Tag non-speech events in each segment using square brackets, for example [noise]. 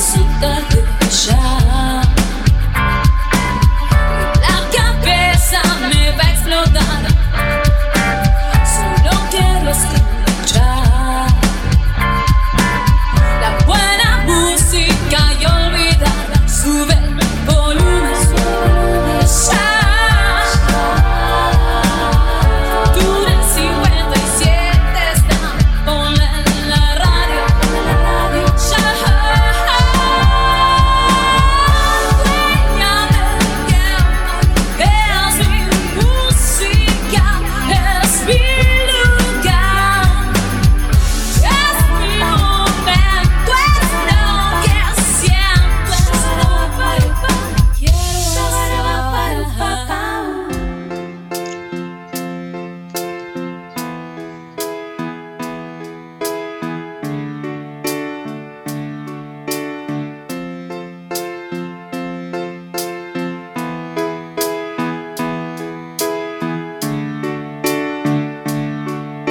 isso tanto já.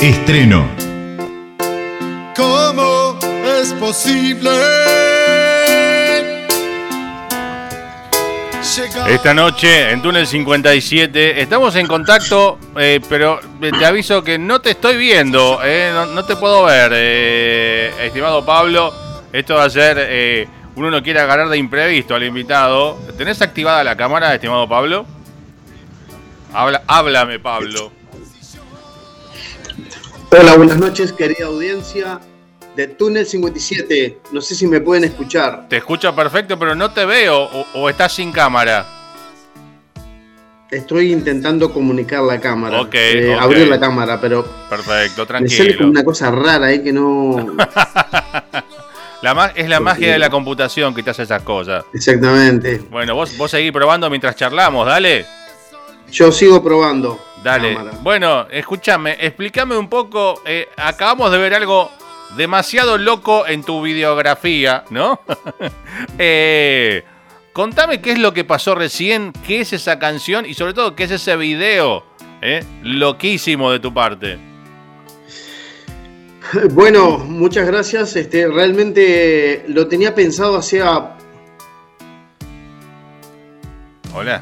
Estreno. ¿Cómo es posible? Esta noche en Túnel 57 estamos en contacto, eh, pero te aviso que no te estoy viendo, eh, no, te puedo ver, eh, estimado Pablo. Esto va a ser, uno no quiere agarrar de imprevisto al invitado. ¿Tenés activada la cámara, estimado Pablo? Habla, háblame, Pablo. Hola, buenas noches, querida audiencia de Túnel 57. No sé si me pueden escuchar. Te escucho perfecto, pero no te veo o, estás sin cámara. Estoy intentando comunicar la cámara. Ok. Eh, abrir la cámara, pero. Perfecto, tranquilo. Me como una cosa rara ahí que no. [laughs] la es la magia de la computación que te hace esas cosas. Exactamente. Bueno, vos, vos seguís probando mientras charlamos, dale. Yo sigo probando. Dale. Bueno, escúchame, explícame un poco. Eh, acabamos de ver algo demasiado loco en tu videografía, ¿no? [laughs] Eh, contame qué es lo que pasó recién, qué es esa canción y sobre todo qué es ese video, ¿eh? Loquísimo de tu parte. [laughs] Bueno, muchas gracias. Este, realmente lo tenía pensado hacía. Hola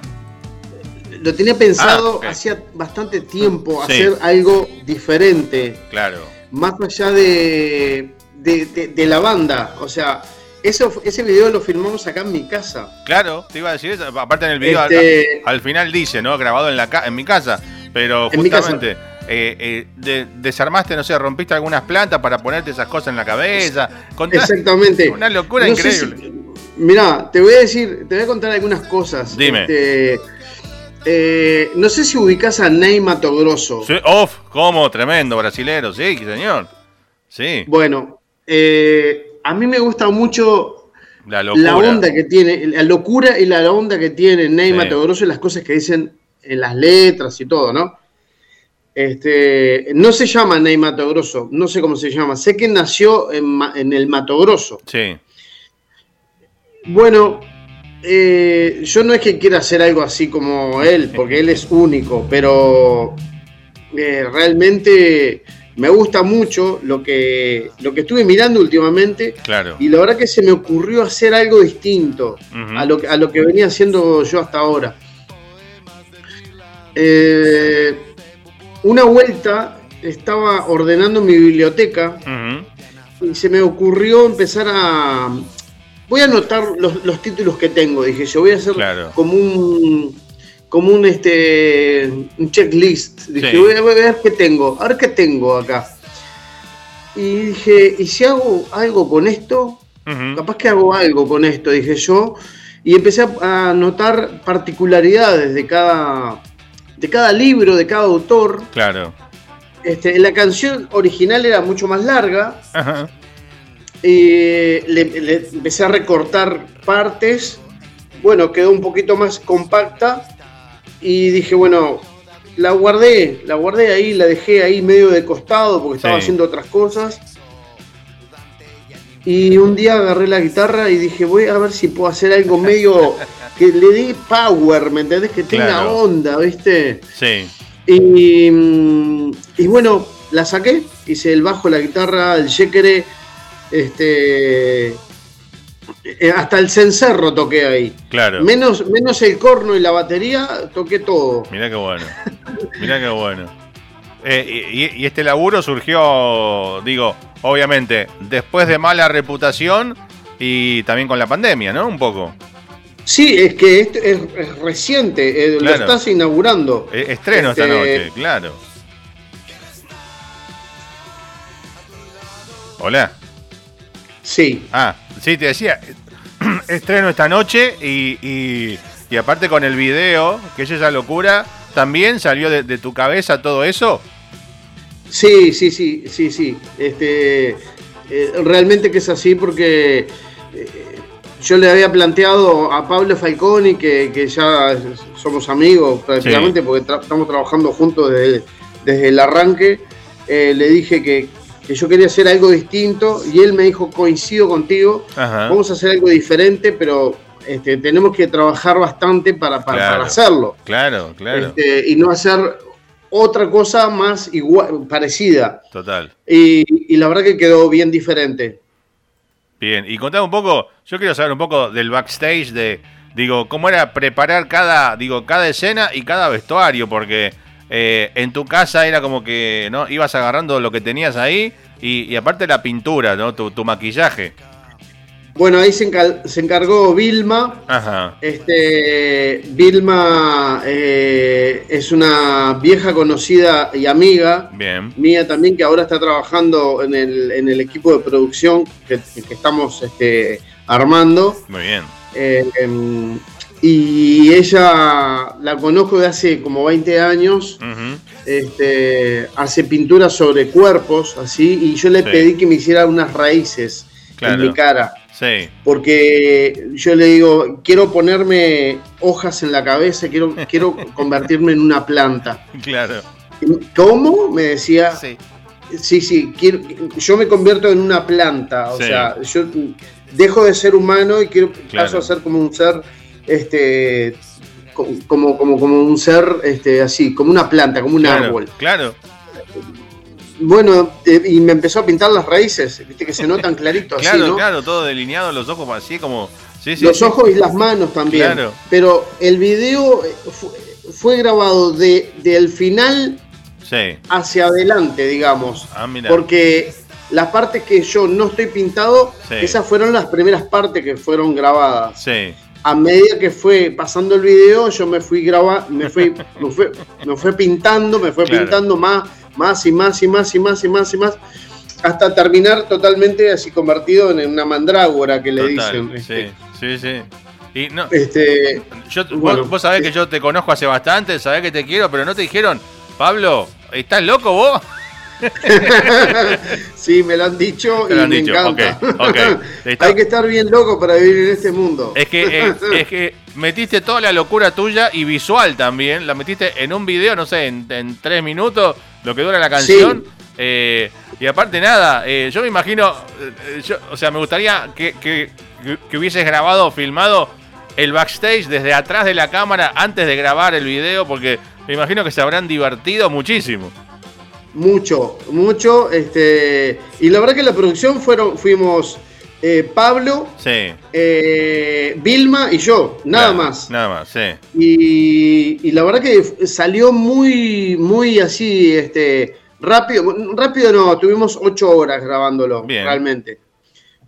lo tenía pensado ah, hacía bastante tiempo hacer algo diferente. Claro. Más allá de, de, la banda. O sea, eso, ese video lo filmamos acá en mi casa. Claro, te iba a decir eso. Aparte en el video este al, final dice, ¿no? Grabado en, la, en mi casa. Pero justamente. Eh, eh, desarmaste, no sé, rompiste algunas plantas para ponerte esas cosas en la cabeza. Exactamente. Una locura increíble. mirá, te voy a decir, te voy a contar algunas cosas. Dime. Este, eh, no sé si ubicas a Ney Mato Grosso. Sí, off, como tremendo brasilero, sí, señor. Sí. Bueno, eh, a mí me gusta mucho la, onda que tiene, la locura y la onda que tiene Ney Mato Grosso y las cosas que dicen en las letras y todo, ¿no? Este, no se llama Ney Mato Grosso, no sé cómo se llama. Sé que nació en, en el Mato Grosso. Sí. Bueno, eh, yo no es que quiera hacer algo así como él, porque él es único, pero eh, realmente me gusta mucho lo que, lo que estuve mirando últimamente. Claro. Y la verdad que se me ocurrió hacer algo distinto a, lo, a lo que venía haciendo yo hasta ahora. Eh, una vuelta estaba ordenando mi biblioteca y se me ocurrió empezar a, voy a anotar los, títulos que tengo, dije yo, voy a hacer como un como un este un checklist. Dije, voy, a, ver qué tengo, a ver qué tengo acá. Y dije, ¿y si hago algo con esto? Capaz que hago algo con esto, dije yo. Y empecé a anotar particularidades de cada, de cada libro, de cada autor. Claro. Este, la canción original era mucho más larga. Ajá. Y le, empecé a recortar partes. Bueno, quedó un poquito más compacta. Y dije, bueno, la guardé, la guardé ahí, la dejé ahí medio de costado porque estaba haciendo otras cosas. Y un día agarré la guitarra y dije, voy a ver si puedo hacer algo [laughs] medio que le dé power, ¿me entendés? Que tenga onda, ¿viste? Sí. Y, y, bueno, la saqué, hice el bajo, la guitarra, el shekere, este, Eh, hasta el cencerro toqué ahí. Claro. Menos, menos el corno y la batería, toqué todo. Mirá qué bueno. Mirá qué bueno. Eh, y, y, este laburo surgió, digo, obviamente, después de mala reputación y también con la pandemia, ¿no? Un poco. Sí, es que es, es, reciente, eh, lo estás inaugurando. E, estreno esta este, noche, claro. Hola. Sí. Ah, sí, te decía, [clears throat] estreno esta noche y, y, aparte con el video, que es esa locura, ¿también salió de, tu cabeza todo eso? Sí, sí, sí, sí, sí. Este, eh, realmente que es así porque eh, yo le había planteado a Pablo Falconi, que, que ya somos amigos prácticamente, porque estamos trabajando juntos desde, desde el arranque, eh, le dije que, que yo quería hacer algo distinto y él me dijo, coincido contigo, vamos a hacer algo diferente, pero este, tenemos que trabajar bastante para, para, hacerlo. Claro, claro. Este, y no hacer otra cosa más igual, parecida. Total. Y, y, la verdad que quedó bien diferente. Bien, y contame un poco, yo quiero saber un poco del backstage de, digo, cómo era preparar cada, digo, cada escena y cada vestuario, porque eh, en tu casa era como que no ibas agarrando lo que tenías ahí y, aparte la pintura, ¿no? Tu, maquillaje. Bueno, ahí se, encargó Vilma. Ajá. Este, Vilma eh, es una vieja conocida y amiga Bien. mía también, que ahora está trabajando en el, en el equipo de producción que, que estamos este, armando. Muy bien. Eh, em, y ella la conozco de hace como 20 años. este, hace pinturas sobre cuerpos, así, y yo le pedí que me hiciera unas raíces en mi cara. Sí. Porque yo le digo, quiero ponerme hojas en la cabeza, quiero, quiero [laughs] convertirme en una planta. Claro. ¿Cómo? Me decía. Sí. Sí, sí, quiero, yo me convierto en una planta, o sea, yo dejo de ser humano y quiero paso a ser como un ser este, como, como, como un ser este, así, como una planta, como un árbol. Claro. Bueno, eh, y me empezó a pintar las raíces, viste que se notan claritos. claro, así, ¿no? claro, todo delineado, los ojos así como. los ojos y las manos también. Claro. Pero el video eh, fue, grabado de, del final hacia adelante, digamos. Ah, mira. Porque las partes que yo no estoy pintado, esas fueron las primeras partes que fueron grabadas. Sí a medida que fue pasando el video, yo me fui grabando, [laughs] me fui, me fue, me fue pintando, me fue pintando más, más y más y más y más y más y más, hasta terminar totalmente así convertido en una mandrágora que le dicen. Sí, este. sí, sí. Y no, este, vos, vos, sabés que yo te conozco hace bastante, sabés que te quiero, pero no te dijeron, Pablo, ¿estás loco vos? [laughs] sí, me lo han dicho y me encanta. [laughs] Hay que estar bien loco para vivir en este mundo. Es que, eh, [laughs] es, que metiste toda la locura tuya y visual también. La metiste en un video, no sé, en, tres minutos, lo que dura la canción. Eh, y aparte, nada, eh, yo me imagino, o sea, me gustaría que, que, que hubieses grabado, filmado el backstage desde atrás de la cámara antes de grabar el video, porque me imagino que se habrán divertido muchísimo. Mucho, mucho. Este, y la verdad que la producción fueron, fuimos eh, Pablo, sí. eh, Vilma y yo, nada más. Nada más, sí. Y, y, la verdad que salió muy, muy así, este, rápido. Rápido no, tuvimos ocho horas grabándolo, realmente.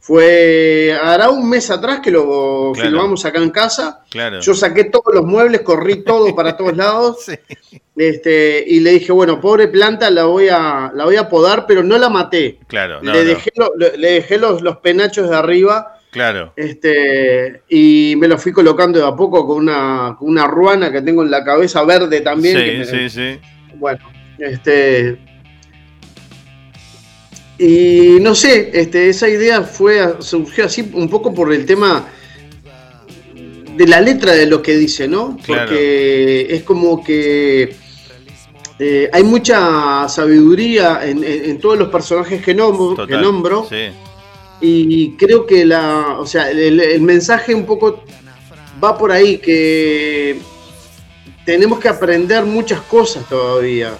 Fue, hará un mes atrás que lo filmamos acá en casa. Claro. Yo saqué todos los muebles, corrí todo para todos lados. [laughs] este, y le dije, bueno, pobre planta, la voy a, la voy a podar, pero no la maté. Claro. le, Dejé le, dejé los, los penachos de arriba. Claro. Este, y me lo fui colocando de a poco con una, con una ruana que tengo en la cabeza verde también. Sí, sí, sí. Bueno, este, y no sé, este, esa idea fue surgió así un poco por el tema de la letra de lo que dice, ¿no? Porque es como que eh, hay mucha sabiduría en, todos los personajes que nombro, que nombro y creo que la, o sea, el mensaje un poco va por ahí, que tenemos que aprender muchas cosas todavía.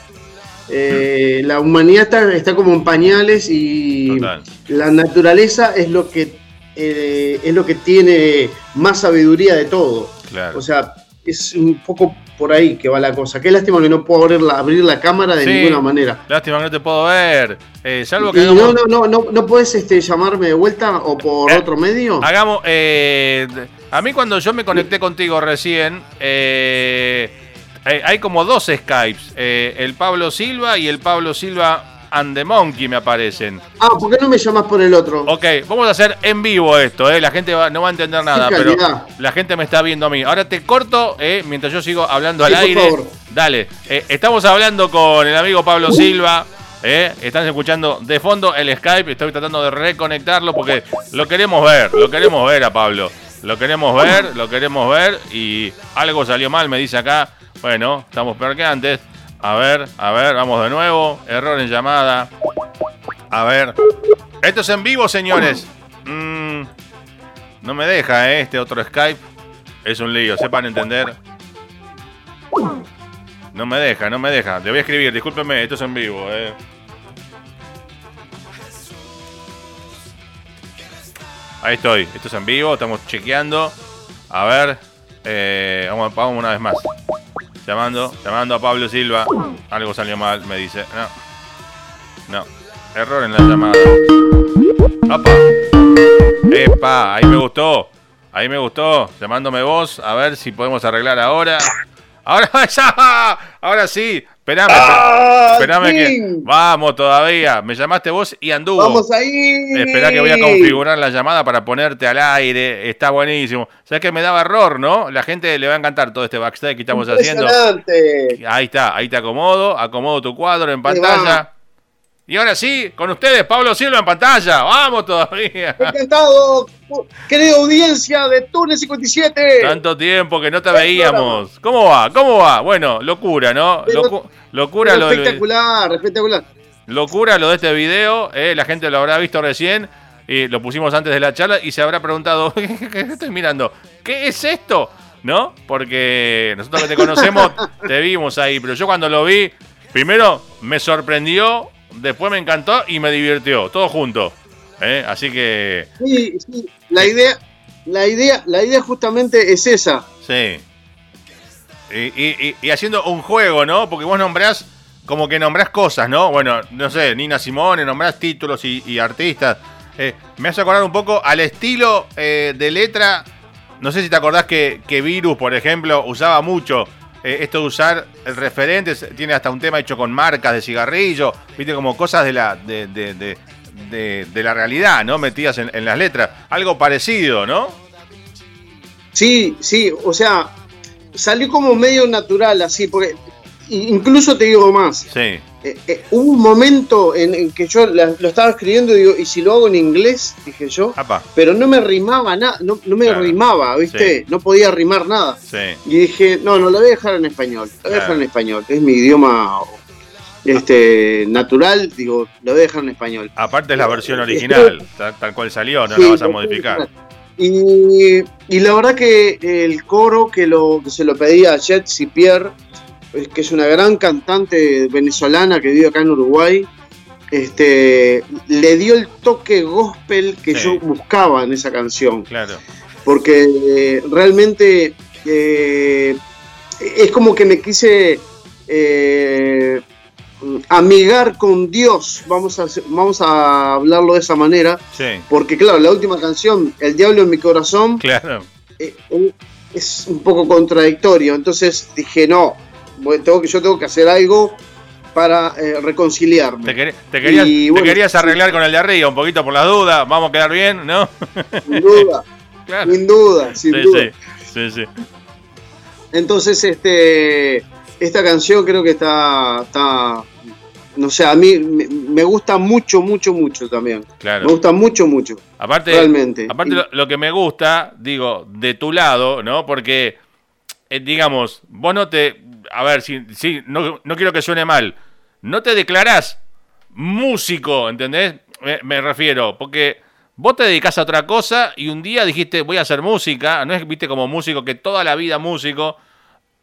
Eh, la humanidad está, como en pañales y la naturaleza es lo que eh, es lo que tiene más sabiduría de todo. Claro. O sea, es un poco por ahí que va la cosa. Qué lástima que no puedo abrir la, abrir la cámara de Sí. ninguna manera. Lástima que no te puedo ver. Eh, salvo que Y hagamos, no, no, no, no, no puedes este, llamarme de vuelta o por Eh, otro medio. hagamos, eh, a mí cuando yo me conecté contigo recién, eh, hay, como dos Skypes. eh, el Pablo Silva y el Pablo Silva and the Monkey me aparecen. Ah, ¿por qué no me llamas por el otro? Ok, vamos a hacer en vivo esto, eh. La gente va- no va a entender nada, pero la gente me está viendo a mí. Ahora te corto, eh, mientras yo sigo hablando al Sí, aire. favor. Dale, eh, estamos hablando con el amigo Pablo Silva. eh, están escuchando de fondo el Skype. Estoy tratando de reconectarlo porque lo queremos ver, lo queremos ver a Pablo. Lo queremos ver, lo queremos ver y algo salió mal, me dice acá. Bueno, estamos peor que antes. A ver, a ver, vamos de nuevo. Error en llamada. A ver. Esto es en vivo, señores. Mm, no me deja, ¿eh? Este otro Skype. Es un lío, sepan entender. No me deja, no me deja. Le voy a escribir, discúlpeme, esto es en vivo, ¿eh? Ahí estoy, esto es en vivo, estamos chequeando. A ver, eh, vamos, vamos una vez más. Llamando, llamando a Pablo Silva. Algo salió mal, me dice. No. No. Error en la llamada. ¡Opa! ¡Epa! Ahí me gustó. Ahí me gustó. Llamándome vos. A ver si podemos arreglar ahora. Ahora [laughs] ya. Ahora sí. Esperame. ¡Ah, Esperame que. Vamos todavía. Me llamaste vos y anduvo. Vamos ahí. Espera que voy a configurar la llamada para ponerte al aire. Está buenísimo. ¿Sabes que me daba error, no? La gente le va a encantar todo este backstage que estamos haciendo. Ahí está, ahí te acomodo, acomodo tu cuadro en pantalla. Y ahora sí, con ustedes, Pablo Silva en pantalla. Vamos todavía. Encantado, querida audiencia de Túnez 57. Tanto tiempo que no te veíamos. ¿Cómo va? ¿Cómo va? Bueno, locura, ¿no? Locu- locura, lo espectacular, espectacular. locura lo de este video. eh, La gente lo habrá visto recién. Y lo pusimos antes de la charla y se habrá preguntado, [laughs] ¿qué estoy mirando? ¿Qué es esto? ¿No? Porque nosotros que te conocemos, [laughs] te vimos ahí. Pero yo cuando lo vi, primero me sorprendió, después me encantó y me divirtió. Todo junto. ¿eh? Así que, Sí, sí, la idea, la idea, la idea justamente es esa. sí. Y, y- y- y haciendo un juego, ¿no? Porque vos nombrás, como que nombrás cosas, ¿no? Bueno, no sé, Nina Simone, nombrás títulos y, y artistas. Eh, me hace acordar un poco al estilo eh, de letra. No sé si te acordás que, que Virus, por ejemplo, usaba mucho eh, esto de usar referentes. Tiene hasta un tema hecho con marcas de cigarrillo, viste, como cosas de la, de, de- de- de- de la realidad, ¿no? Metidas en, en las letras. Algo parecido, ¿no? Sí, sí, o sea, salió como medio natural así, porque incluso te digo más. Sí. Eh, eh, hubo un momento en, en que yo la- lo estaba escribiendo y digo, ¿y si lo hago en inglés? Dije yo. Apa, Pero no me rimaba nada, no, no me Claro. rimaba, ¿viste? Sí. No podía rimar nada. sí. Y dije, no, no, lo voy a dejar en español. Lo voy a dejar en español. Es mi idioma este, natural, digo, lo voy a dejar en español. Aparte es la versión original, [laughs] tal, tal cual salió, no Sí, la vas a modificar. Y, y la verdad que el coro que, lo, que se lo pedía a Jet Pierre, que es una gran cantante venezolana que vive acá en Uruguay, este, le dio el toque gospel que Sí. yo buscaba en esa canción. Claro. porque eh, realmente eh, es como que me quise eh, amigar con Dios, vamos a, vamos a hablarlo de esa manera, Sí, porque claro, la última canción, El Diablo en mi corazón, claro. es un poco contradictorio, entonces dije, no, tengo que, yo tengo que hacer algo para eh, reconciliarme. Te, quer- te querías, Y te bueno, querías sí. arreglar con el de arriba un poquito por las dudas, vamos a quedar bien, ¿no? Sin duda, [laughs] Claro. sin duda, sin Sí, duda. sí, sí, sí. Entonces, este, esta canción creo que está, está, no sé, a mí me, me gusta mucho, mucho, mucho también. Me Claro. gusta mucho, mucho, Aparte, realmente. aparte lo, lo que me gusta, digo, de tu lado, ¿no? Porque, eh, digamos, vos no te... A ver, si, si no, no quiero que suene mal. No te declarás músico, ¿entendés? Me, me refiero, porque vos te dedicás a otra cosa y un día dijiste, voy a hacer música. No es, viste, como músico, que toda la vida músico.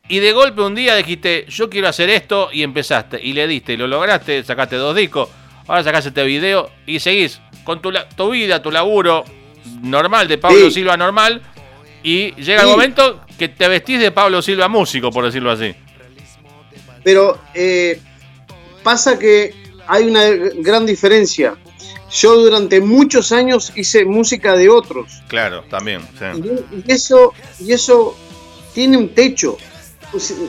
Y de golpe un día dijiste, yo quiero hacer esto y empezaste. Y le diste, y lo lograste, sacaste dos discos. Ahora sacás este video y seguís con tu, tu vida, tu laburo, normal, de Pablo Silva normal, y llega el momento que te vestís de Pablo Silva músico, por decirlo así. Pero eh, pasa que hay una gran diferencia. Yo durante muchos años hice música de otros. Claro, también. Y, eso, y eso tiene un techo.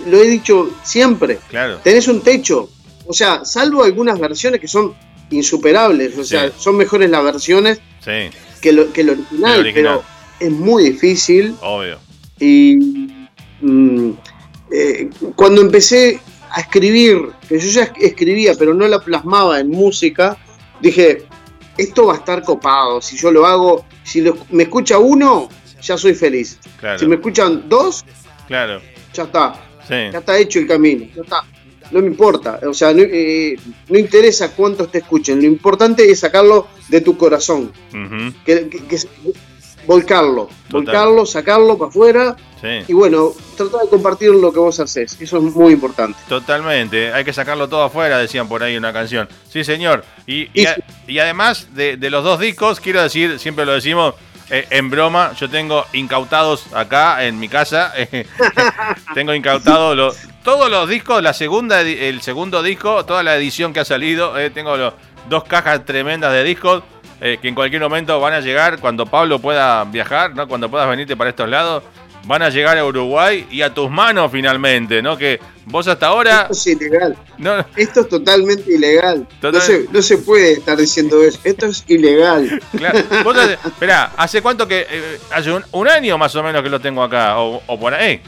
Lo he dicho siempre. Claro. Tenés un techo. O sea, salvo algunas versiones que son insuperables. O sea, son mejores las versiones que, lo, que, original, pero es muy difícil. Obvio. Y mm, eh, cuando empecé a escribir, que yo ya escribía, pero no la plasmaba en música, dije, esto va a estar copado. Si yo lo hago, si me escucha uno, ya soy feliz. Si me escuchan dos, claro. ya está. Ya está hecho el camino. Ya está. No me importa. O sea, no, eh, interesa cuántos te escuchen. Lo importante es sacarlo de tu corazón. que, volcarlo, volcarlo, sacarlo para afuera. Y bueno, tratar de compartir lo que vos haces. Eso es muy importante. Totalmente. Hay que sacarlo todo afuera, decían por ahí una canción. Sí, señor. Y, y, además de, los dos discos, quiero decir, siempre lo decimos. Eh, en broma, yo tengo incautados acá en mi casa. [laughs] tengo incautados todos los discos, la segunda, el segundo disco, toda la edición que ha salido. Eh, tengo los, dos cajas tremendas de discos eh, que en cualquier momento van a llegar cuando Pablo pueda viajar, ¿no? Cuando puedas venirte para estos lados, van a llegar a Uruguay y a tus manos finalmente, ¿no? Que vos hasta ahora... Esto es ilegal. Esto es totalmente ilegal. No, se, puede estar diciendo eso. Esto es ilegal. Claro. [laughs] esperá, ¿hace cuánto que... Eh, hace un, año más o menos que lo tengo acá, o, por ahí.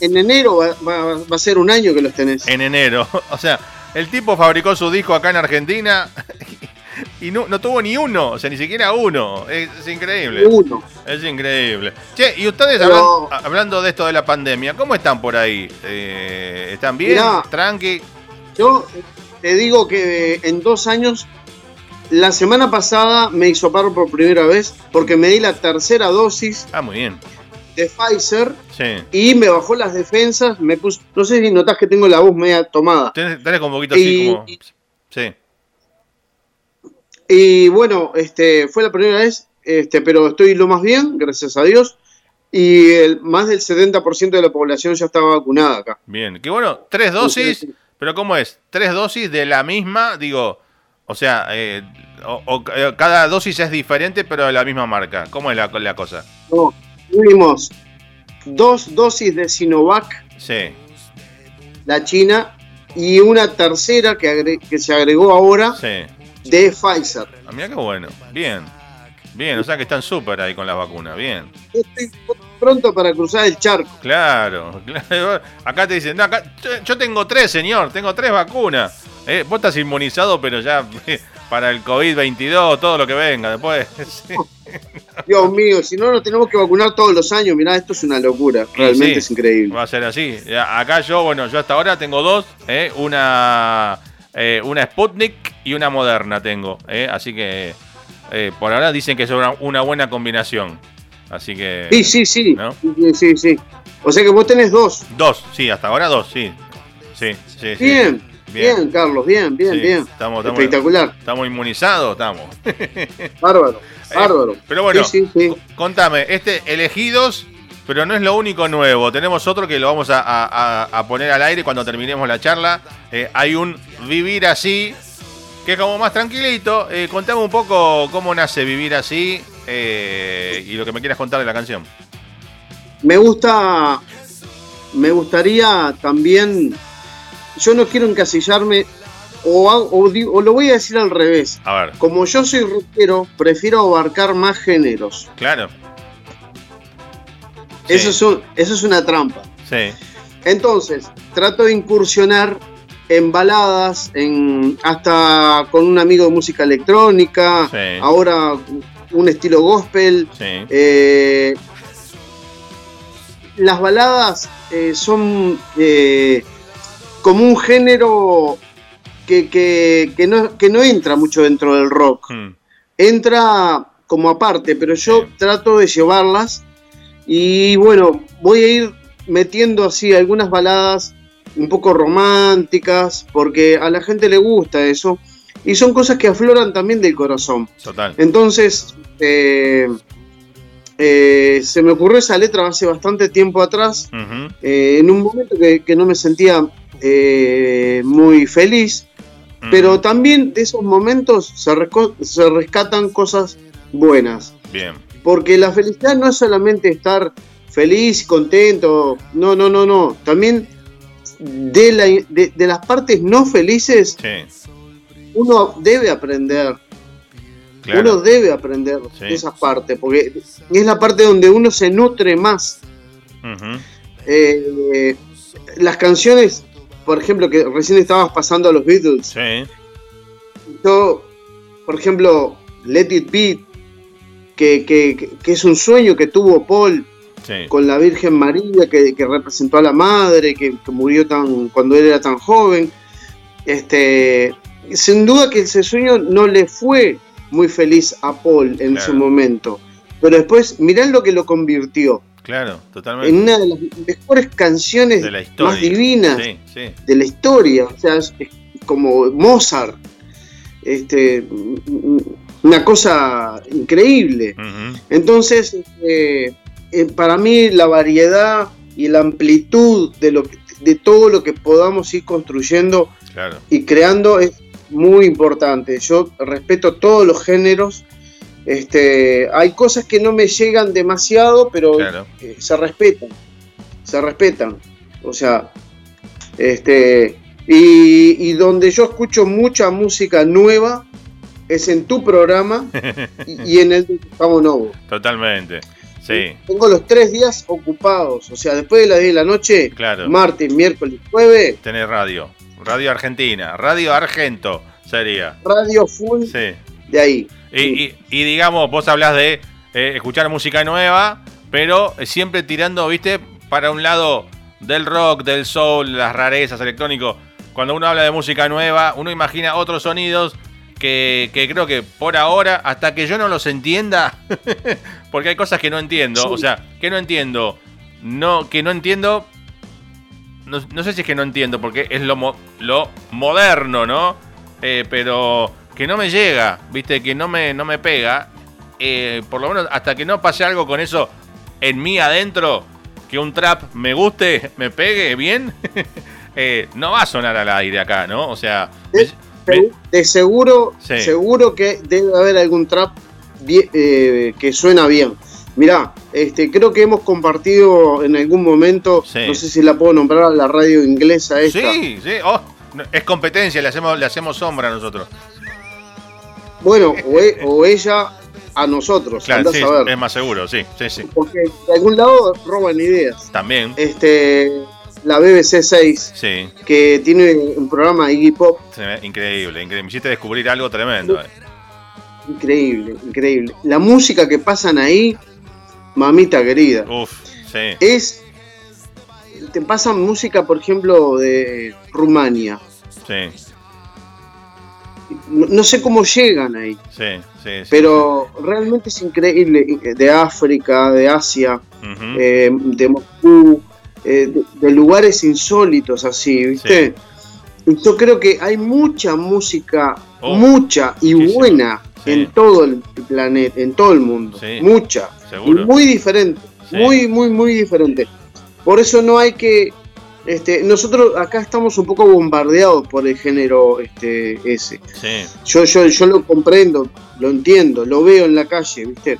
En, enero va, a ser un año que los tenés. En enero. [laughs] O sea, el tipo fabricó su disco acá en Argentina [laughs] y no, no tuvo ni uno, o sea, ni siquiera uno. Es, increíble. Uno. Es increíble. Che, y ustedes hablando de esto de la pandemia, ¿cómo están por ahí? Eh, ¿Están bien? ¿Tranqui? Yo te digo que en dos años, la semana pasada me hizo paro por primera vez porque me di la tercera dosis. Ah, muy bien. De Pfizer. Sí. Y me bajó las defensas. Me puso, no sé si notas que tengo la voz media tomada. Tenés, como un poquito así como. Sí. Y bueno, este, fue la primera vez, este, pero estoy lo más bien, gracias a Dios. Y el, más del 70% de la población ya está vacunada acá. Bien, qué bueno, tres dosis, pero ¿cómo es? ¿Tres dosis de la misma? Digo, o sea, eh, o, eh, cada dosis es diferente, pero de la misma marca. ¿Cómo es la, la cosa? No, tuvimos dos dosis de Sinovac. Sí. La China. Y una tercera que, que se agregó ahora. Sí de Pfizer. Ah, mira qué bueno. Bien. Bien, o sea que están súper ahí con las vacunas, bien. Estoy pronto para cruzar el charco. Claro, [laughs] Acá te dicen, yo tengo tres, señor, tengo tres vacunas. Eh, vos estás inmunizado, pero ya [laughs] para el COVID-22, todo lo que venga después. [laughs] Dios mío, si no nos tenemos que vacunar todos los años, mirá, esto es una locura, realmente es increíble. Va a ser así. Acá yo, bueno, yo hasta ahora tengo dos, eh, una, eh, una Sputnik y una moderna tengo. ¿eh? Así que eh, por ahora dicen que es una, buena combinación. Así que. Sí, sí, sí. Sí, sí, O sea que vos tenés dos. Dos, sí, hasta ahora dos, sí. Sí, sí, bien, bien, Carlos, bien, bien, bien. Estamos, Espectacular. Estamos inmunizados, estamos. [laughs] Bárbaro, eh, bárbaro. pero bueno, contame, este elegidos pero no es lo único nuevo. Tenemos otro que lo vamos a, poner al aire cuando terminemos la charla. hay un Vivir así, que es como más tranquilito. Eh, contame un poco cómo nace vivir así eh, y lo que me quieras contar de la canción. Me gusta, me gustaría también, yo no quiero encasillarme o, lo voy a decir al revés. A ver. Como yo soy rockero, prefiero abarcar más géneros. Claro. Eso, es eso es una trampa. Sí. Entonces, trato de incursionar en baladas, en, hasta con un amigo de música electrónica, ahora un estilo gospel. Eh, las baladas eh, son eh, como un género que, que, no, que, no, entra mucho dentro del rock. Hmm. Entra como aparte, pero yo trato de llevarlas y bueno, voy a ir metiendo así algunas baladas un poco románticas, porque a la gente le gusta eso. y son cosas que afloran también del corazón. Total. Entonces, eh, eh, se me ocurrió esa letra hace bastante tiempo atrás, eh, en un momento que, que no me sentía muy feliz, pero también de esos momentos se, se rescatan cosas buenas. Bien. Porque la felicidad no es solamente estar feliz, contento, no, no, no, no. También de, la- de- de las partes no felices Sí. uno debe aprender. Claro. Uno debe aprender Sí. partes, porque es la parte donde uno se nutre más. Ujú. Eh, las canciones, por ejemplo, que recién estabas pasando a los Beatles, Sí. yo, por ejemplo, Let It Be, que- que es un sueño que tuvo Paul Sí. con la Virgen María, que, que representó a la madre, que, que murió tan cuando él era tan joven. Este, sin duda que ese sueño no le fue muy feliz a Paul en Claro. su momento. Pero después, mirá lo que lo convirtió. Claro, totalmente. En una de las mejores canciones de la historia. más divinas Sí, sí. de la historia. O sea, es, como Mozart. Este, una cosa increíble. Entonces, este, eh, para mí la variedad y la amplitud de, lo que- de todo lo que podamos ir construyendo Claro. y creando es muy importante. Yo respeto todos los géneros. Este, hay cosas que no me llegan demasiado, pero Claro. eh, se respetan. Se respetan. O sea, este, y, y donde yo escucho mucha música nueva es en tu programa [laughs] y, y en el de Gustavo Novo. Totalmente. Sí. Tengo los tres días ocupados, o sea, después de las 10 de la noche, Claro. martes, miércoles, jueves, Tenés radio. Radio Argentina. Radio Argento sería. radio full Sí. de ahí. Y, y- y digamos, vos hablas de eh, escuchar música nueva, pero siempre tirando, viste, para un lado del rock, del soul, las rarezas, electrónico. Cuando uno habla de música nueva, uno imagina otros sonidos que, que creo que por ahora, hasta que yo no los entienda, [laughs] porque hay cosas que no entiendo, Sí. o sea, que no entiendo, no, que no entiendo, no, no sé si es que no entiendo, porque es lo, mo- lo moderno, ¿no? Eh, pero que no me llega, viste, que no me, no me pega. Eh, por lo menos hasta que no pase algo con eso en mí adentro, que un trap me guste, [laughs] me pegue bien, [laughs] eh, no va a sonar al aire acá, ¿no? O sea, me- De, seguro, Sí. seguro que debe haber algún trap eh, que suena bien. Mirá, este, creo que hemos compartido en algún momento, Sí. no sé si la puedo nombrar a la radio inglesa esta. sí, sí, oh, es competencia, le hacemos, le hacemos sombra a nosotros. Bueno, o, e- o ella a nosotros, Claro, sí, a es más seguro, sí, sí, sí. Porque de algún lado roban ideas. También, Este, la BBC 6, sí. que tiene un programa Iggy Pop Increíble, increíble. Me hiciste descubrir algo tremendo. eh. increíble, increíble. La música que pasan ahí, mamita querida, Uf, sí. es te pasan música, por ejemplo, de Rumania. Sí, No, no sé cómo llegan ahí, sí, sí. sí. pero realmente es increíble. De África, de Asia, eh, de Moscú, eh, de, de lugares insólitos así, ¿viste? Y yo creo que hay mucha música, Oh, mucha y buena Sí. en todo el planeta, en todo el mundo. Sí. Mucha. Seguro. Y muy diferente. Sí. Muy, muy, muy diferente. Por eso no hay que. Este, nosotros acá estamos un poco bombardeados por el género este, ese. Sí. Yo, yo, yo lo comprendo, lo entiendo, lo veo en la calle, ¿viste?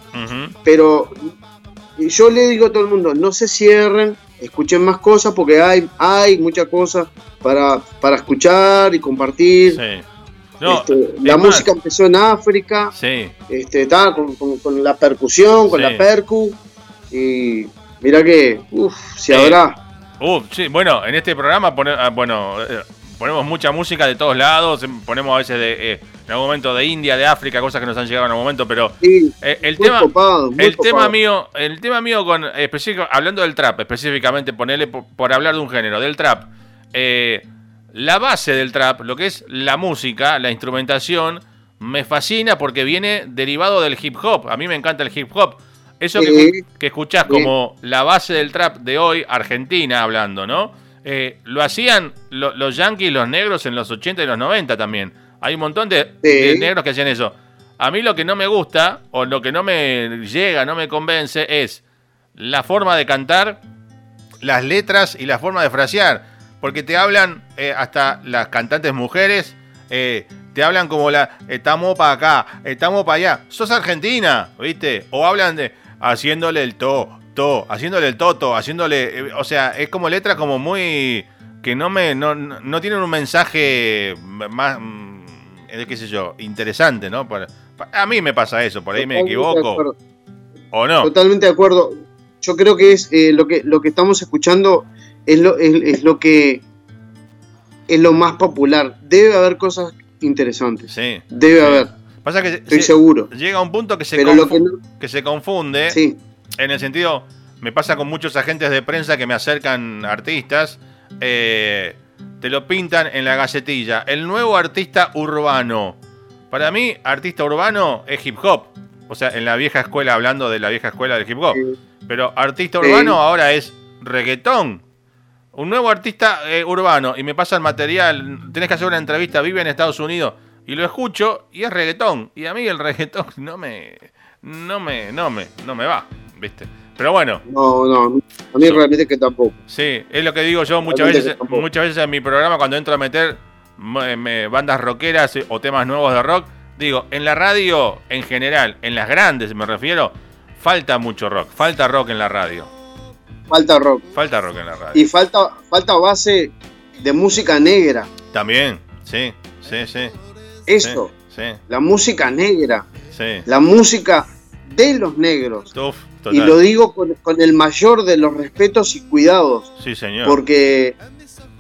Pero yo le digo a todo el mundo, no se cierren, escuchen más cosas porque hay, hay muchas cosas para, para escuchar y compartir. Sí. No, Este, es la más, música empezó en África, Sí, este, está con, con- con la percusión, con Sí. la percu, y mira que, uff, si habrá. Uh, sí, bueno, en este programa pone- ah, bueno, eh, ponemos mucha música de todos lados, em, ponemos a veces de, eh, en algún momento de India, de África, cosas que nos han llegado en algún momento, pero Sí, eh, el tema, copado, el tema mío, el tema mío con específico, hablando del trap, específicamente, ponerle por, por hablar de un género, del trap, eh, la base del trap, lo que es la música, la instrumentación, me fascina porque viene derivado del hip hop. A mí me encanta el hip hop. Eso que, Sí. que escuchás Sí. como la base del trap de hoy, Argentina hablando, ¿no? Eh, lo hacían lo- los yankees, los negros en los 80 y los 90 también. Hay un montón de, Sí. de negros que hacen eso. A mí lo que no me gusta, o lo que no me llega, no me convence, es la forma de cantar, las letras y la forma de frasear. Porque te hablan, eh, hasta las cantantes mujeres, eh, te hablan como la, estamos para acá, estamos para allá. Sos argentina, ¿viste? O hablan de, haciéndole el to, haciéndole el toto, haciéndole, eh, o sea, es como letras como muy, que no me, no, no tienen un mensaje más, mm, eh, qué sé yo, interesante, ¿no? A mí me pasa eso, por ahí me Totalmente de equivoco, o no. Totalmente de acuerdo. Yo creo que es eh, lo que lo que estamos escuchando es lo, es, es lo que es lo más popular. Debe haber cosas interesantes. Sí. Debe Sí. haber, Pasa que estoy se- seguro. llega un punto que se, Pero lo confu- que no- que se confunde. Sí, En el sentido, me pasa con muchos agentes de prensa que me acercan artistas, eh, te lo pintan en la gacetilla. El nuevo artista urbano. Para mí, artista urbano es hip hop. O sea, en la vieja escuela, hablando de la vieja escuela del hip hop. Pero artista Sí. urbano ahora es reggaetón. Un nuevo artista eh, urbano y me pasa el material, tenés que hacer una entrevista, vive en Estados Unidos y lo escucho y es reggaetón. Y a mí el [laughs] reggaetón no me no me no me no me va, ¿viste? Pero bueno, No, no, a mí realmente que tampoco. sí, es lo que digo yo muchas Realmente veces muchas veces en mi programa cuando entro a meter me- me- bandas rockeras eh, o temas nuevos de rock, digo, en la radio en general, en las grandes me refiero, falta mucho rock, falta rock en la radio. Falta rock. Falta rock en la radio. Y falta, falta base de música negra. También, sí, sí, sí. Eso, Sí, la música negra, sí. la música de los negros. Uf, total. Y lo digo con, con el mayor de los respetos y cuidados, Sí, señor. porque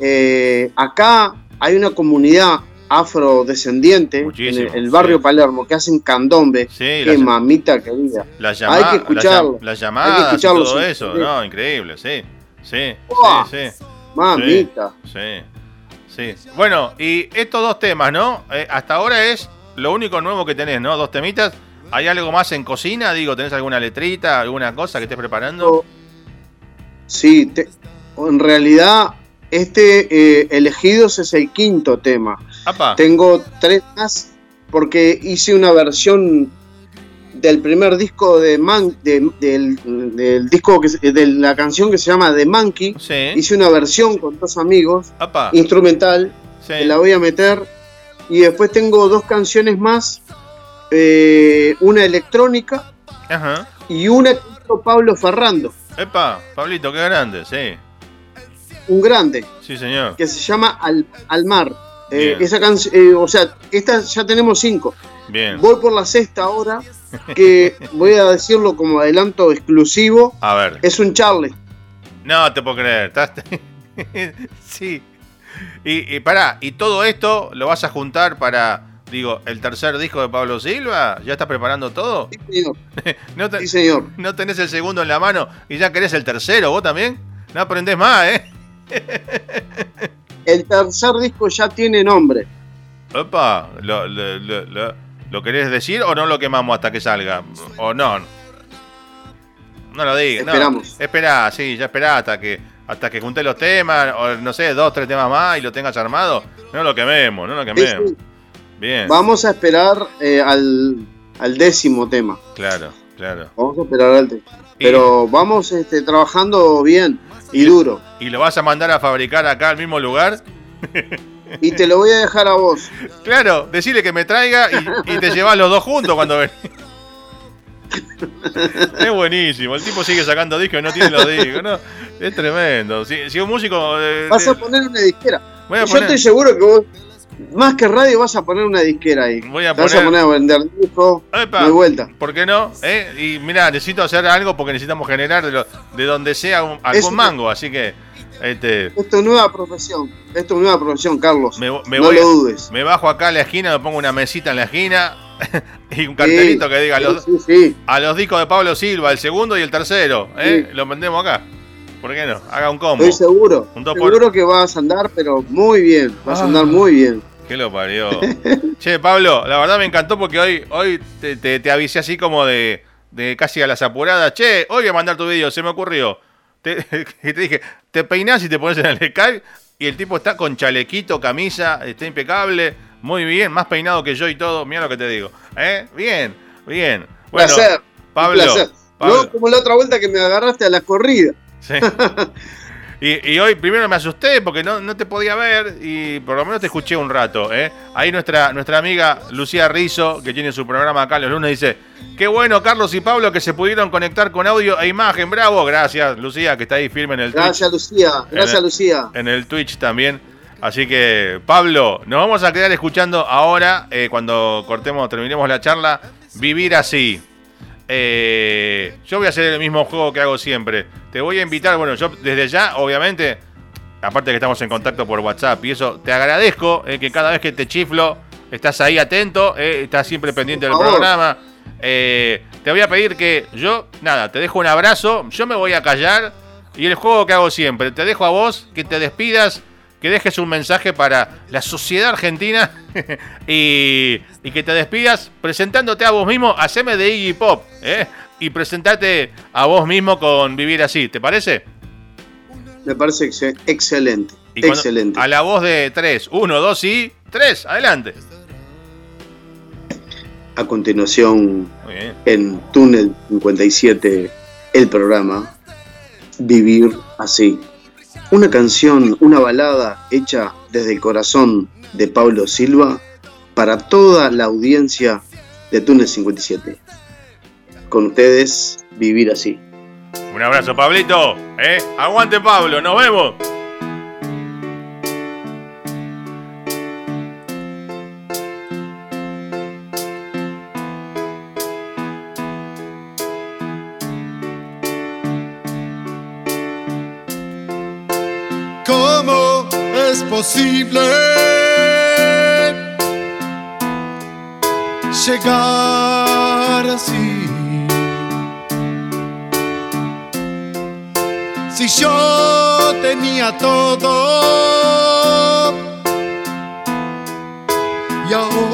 eh, acá hay una comunidad afrodescendiente en el, el barrio sí. Palermo que hacen candombe. Sí, Qué mamita querida. las hay que escucharlo, las llam- las hay que escucharlo, todo eso, no, increíble, sí. Sí, Uah. sí, sí. Mamita. Sí, sí. Bueno, y estos dos temas, ¿no? Eh, hasta ahora es lo único nuevo que tenés, ¿no? Dos temitas. ¿Hay algo más en cocina? Digo, ¿tenés alguna letrita, alguna cosa que estés preparando? Sí, te- en realidad este eh, elegidos es el quinto tema. Apa, Tengo tres más porque hice una versión del primer disco de Man, de- del, del disco que de la canción que se llama The Monkey. sí. Hice una versión con dos amigos, Apa, instrumental, sí. que la voy a meter. Y después tengo dos canciones más, eh, una electrónica Ajá. y una que hizo Pablo Ferrando, Epa, Pablito, qué grande, sí. un grande. Sí, señor. que se llama Al, Al Mar. Eh, esa canción, o sea, esta ya tenemos cinco. Bien. Voy por la sexta ahora, que [laughs] voy a decirlo como adelanto exclusivo. A ver. Es un Charlie. No te puedo creer. [laughs] sí. Y, y pará, ¿y todo esto lo vas a juntar para, digo, el tercer disco de Pablo Silva? ¿Ya estás preparando todo? Sí, señor. [laughs] ¿No, Sí, señor. no tenés el segundo en la mano y ya querés el tercero? ¿Vos también? No aprendés más, ¿eh? [laughs] El tercer disco ya tiene nombre. Opa, ¿lo, lo, lo- lo- lo querés decir o no lo quemamos hasta que salga? ¿O no? No lo digas. no. Esperamos. Esperá, sí, ya esperá hasta que, hasta que junté los temas, o no sé, dos, tres temas más y lo tengas armado. No lo quememos, no lo Sí, quememos. sí. Bien, Vamos a esperar eh, al, al décimo tema. claro, claro. Vamos a esperar al décimo. Pero vamos este, trabajando bien y duro. ¿Y lo vas a mandar a fabricar acá al mismo lugar? [laughs] Y te lo voy a dejar a vos. Claro, decirle que me traiga y, y te llevas los dos juntos cuando venís. [laughs] Es buenísimo, el tipo sigue sacando discos y no tiene los discos, ¿no? Es tremendo. Si, si un músico. eh, Vas a poner una disquera. voy a Yo estoy seguro que vos, más que radio, vas a poner una disquera ahí. Voy a Te vas a poner- poner a vender discos Epa. de vuelta. ¿Por qué no? ¿Eh? Y mira, necesito hacer algo porque necesitamos generar de, lo- de donde sea un- algún mango, así que. Este, es nueva profesión. Esto es nueva profesión, Carlos. me, me no voy, lo dudes. me bajo acá a la esquina, me pongo una mesita en la esquina [laughs] y un cartelito Sí, que diga los, Sí, sí. a los discos de Pablo Silva, el segundo y el tercero. ¿eh? Lo vendemos acá. ¿Por qué no? Haga un combo. Estoy seguro. Un dos por- Seguro que vas a andar, pero muy bien. Vas Ah. a andar muy bien. ¿Qué lo parió? [laughs] che, Pablo, la verdad me encantó porque hoy, hoy te, te- te avisé así como de, de casi a las apuradas. Che, hoy voy a mandar tu video, se me ocurrió. Te, [laughs] y te dije, te peinás y te pones en el Skype y el tipo está con chalequito, camisa, está impecable, Muy bien, más peinado que yo y todo. Mira lo que te digo. ¿Eh? Bien, bien. Bueno, placer, Pablo, placer. Pablo. No como la otra vuelta que me agarraste a la corrida. Sí. Y, y hoy primero me asusté porque no, no te podía ver y por lo menos te escuché un rato. ¿eh? Ahí nuestra, nuestra amiga Lucía Rizo, que tiene su programa acá los lunes, dice, qué bueno Carlos y Pablo que se pudieron conectar con audio e imagen. Bravo, gracias Lucía, que está ahí firme en el Twitch. Gracias, Lucía. Gracias, el- Lucía. En el Twitch también. Así que, Pablo, nos vamos a quedar escuchando ahora, eh, cuando cortemos, terminemos la charla, Vivir así. Eh, yo voy a hacer el mismo juego que hago siempre. Te voy a invitar, bueno, yo desde ya, obviamente, aparte que estamos en contacto por WhatsApp y eso, te agradezco eh, que cada vez que te chiflo, estás ahí atento, eh, estás siempre pendiente del programa. Te voy a pedir que yo, nada, te dejo un abrazo, yo me voy a callar y el juego que hago siempre, te dejo a vos que te despidas, que dejes un mensaje para la sociedad argentina [laughs] y, y que te despidas presentándote a vos mismo, haceme de Iggy Pop, ¿eh? Y presentate a vos mismo con Vivir Así, ¿te parece? Me parece ex- excelente. Y excelente. A la voz de 3, 1, 2 y 3, adelante. A continuación, en Túnel 57, el programa Vivir así. Una canción, una balada hecha desde el corazón de Pablo Silva para toda la audiencia de Túnel 57. Con ustedes, Vivir así. Un abrazo, Pablito. ¿eh? Aguante, Pablo. Nos vemos. ¿Cómo es posible llegar así? Si yo tenía todo y ahora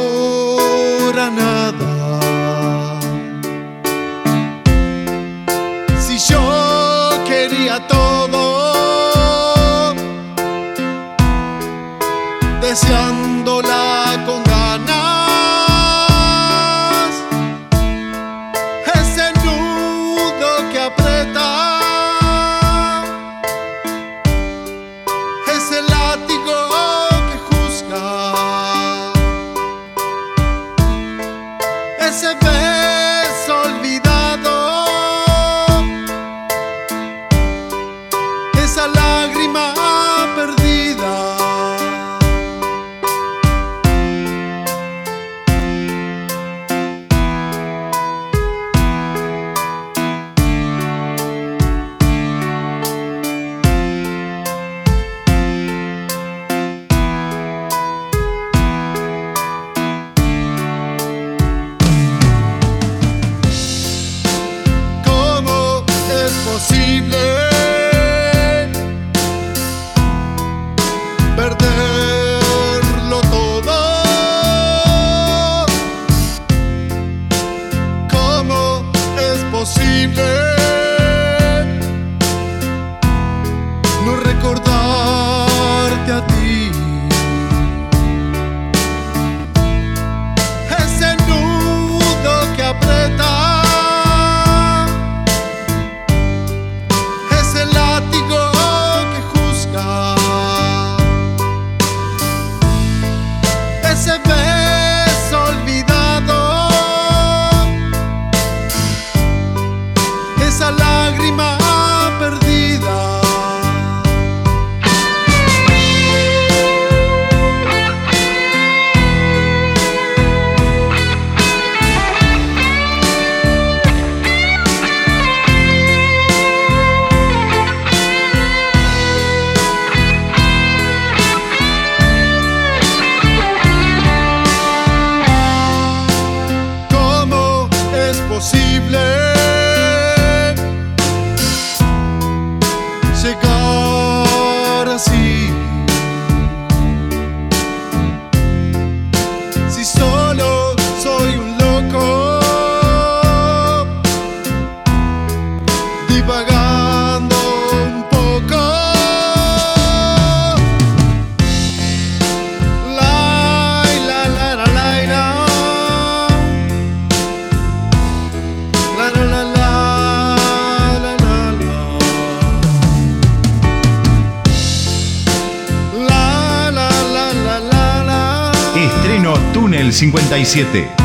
El 57.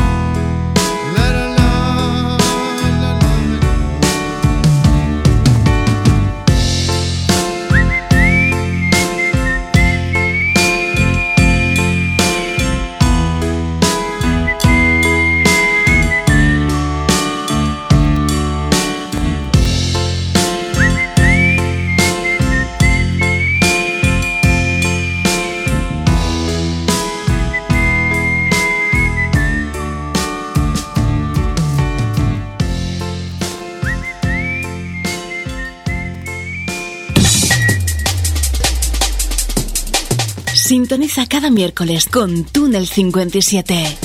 Sintoniza cada miércoles con Túnel 57.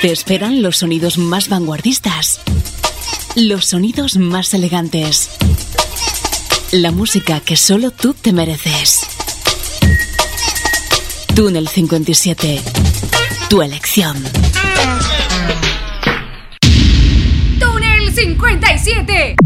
Te esperan los sonidos más vanguardistas, los sonidos más elegantes, la música que solo tú te mereces. Túnel 57, tu elección. Túnel 57.